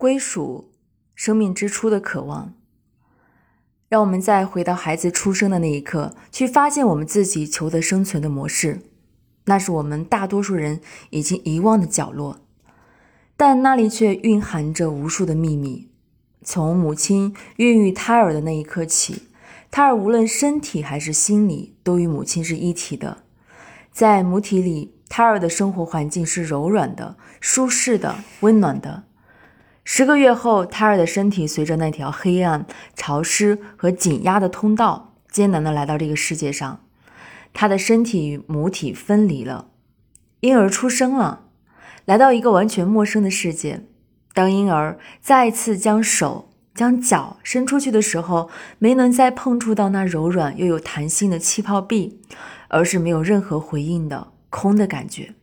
归属、生命之初的渴望。让我们再回到孩子出生的那一刻，去发现我们自己求得生存的模式，那是我们大多数人已经遗忘的角落，但那里却蕴含着无数的秘密。从母亲孕育胎儿的那一刻起，胎儿无论身体还是心理，都与母亲是一体的。在母体里，胎儿的生活环境是柔软的、舒适的、温暖的。十个月后，胎儿的身体随着那条黑暗、潮湿和紧压的通道，艰难地来到这个世界上。他的身体与母体分离了，婴儿出生了，来到一个完全陌生的世界。当婴儿再次将手、将脚伸出去的时候，没能再碰触到那柔软又有弹性的气泡壁，而是没有任何回应的空的感觉。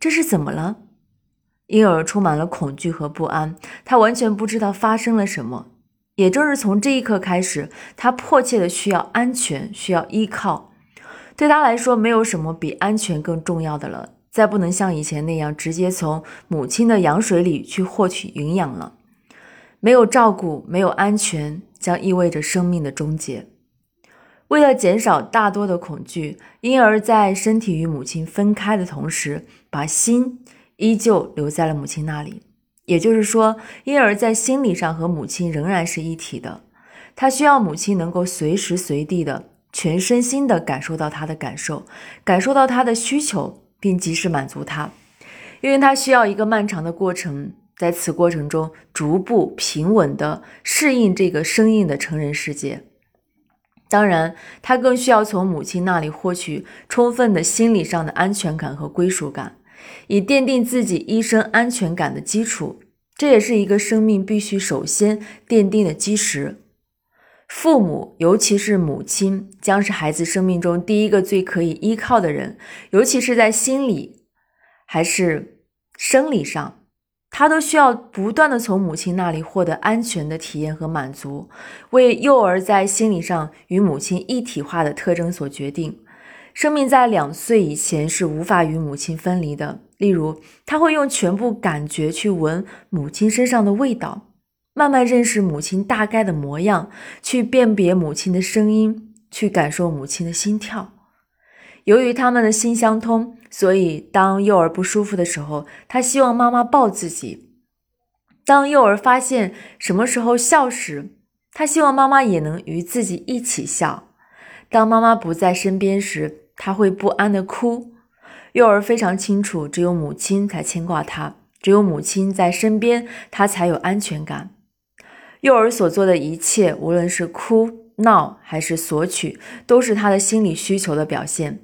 这是怎么了？婴儿充满了恐惧和不安，他完全不知道发生了什么。也正是从这一刻开始，他迫切的需要安全，需要依靠。对他来说，没有什么比安全更重要的了。再不能像以前那样直接从母亲的羊水里去获取营养了。没有照顾，没有安全，将意味着生命的终结。为了减少大多的恐惧，婴儿在身体与母亲分开的同时，把心。依旧留在了母亲那里，也就是说，婴儿在心理上和母亲仍然是一体的。他需要母亲能够随时随地的全身心的感受到他的感受，感受到他的需求，并及时满足他，因为他需要一个漫长的过程，在此过程中逐步平稳的适应这个生硬的成人世界。当然，他更需要从母亲那里获取充分的心理上的安全感和归属感。以奠定自己一生安全感的基础，这也是一个生命必须首先奠定的基石。父母，尤其是母亲，将是孩子生命中第一个最可以依靠的人，尤其是在心理还是生理上，他都需要不断的从母亲那里获得安全的体验和满足，为幼儿在心理上与母亲一体化的特征所决定。生命在两岁以前是无法与母亲分离的。例如，他会用全部感觉去闻母亲身上的味道，慢慢认识母亲大概的模样，去辨别母亲的声音，去感受母亲的心跳。由于他们的心相通，所以当幼儿不舒服的时候，他希望妈妈抱自己；当幼儿发现什么时候笑时，他希望妈妈也能与自己一起笑；当妈妈不在身边时，他会不安的哭，幼儿非常清楚，只有母亲才牵挂他，只有母亲在身边，他才有安全感。幼儿所做的一切，无论是哭闹还是索取，都是他的心理需求的表现。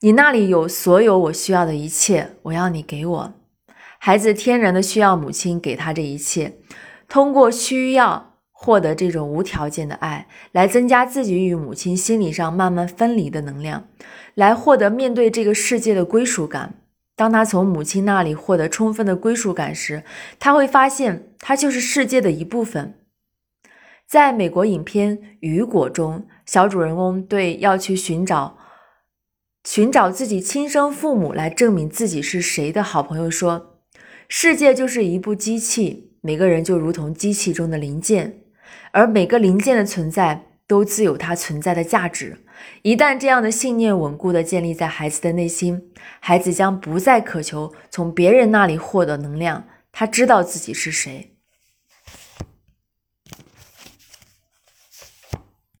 你那里有所有我需要的一切，我要你给我。孩子天然的需要母亲给他这一切，通过需要。获得这种无条件的爱，来增加自己与母亲心理上慢慢分离的能量，来获得面对这个世界的归属感。当他从母亲那里获得充分的归属感时，他会发现他就是世界的一部分。在美国影片《雨果》中，小主人公对要去寻找寻找自己亲生父母来证明自己是谁的好朋友说：“世界就是一部机器，每个人就如同机器中的零件。”而每个零件的存在都自有它存在的价值。一旦这样的信念稳固地建立在孩子的内心，孩子将不再渴求从别人那里获得能量。他知道自己是谁。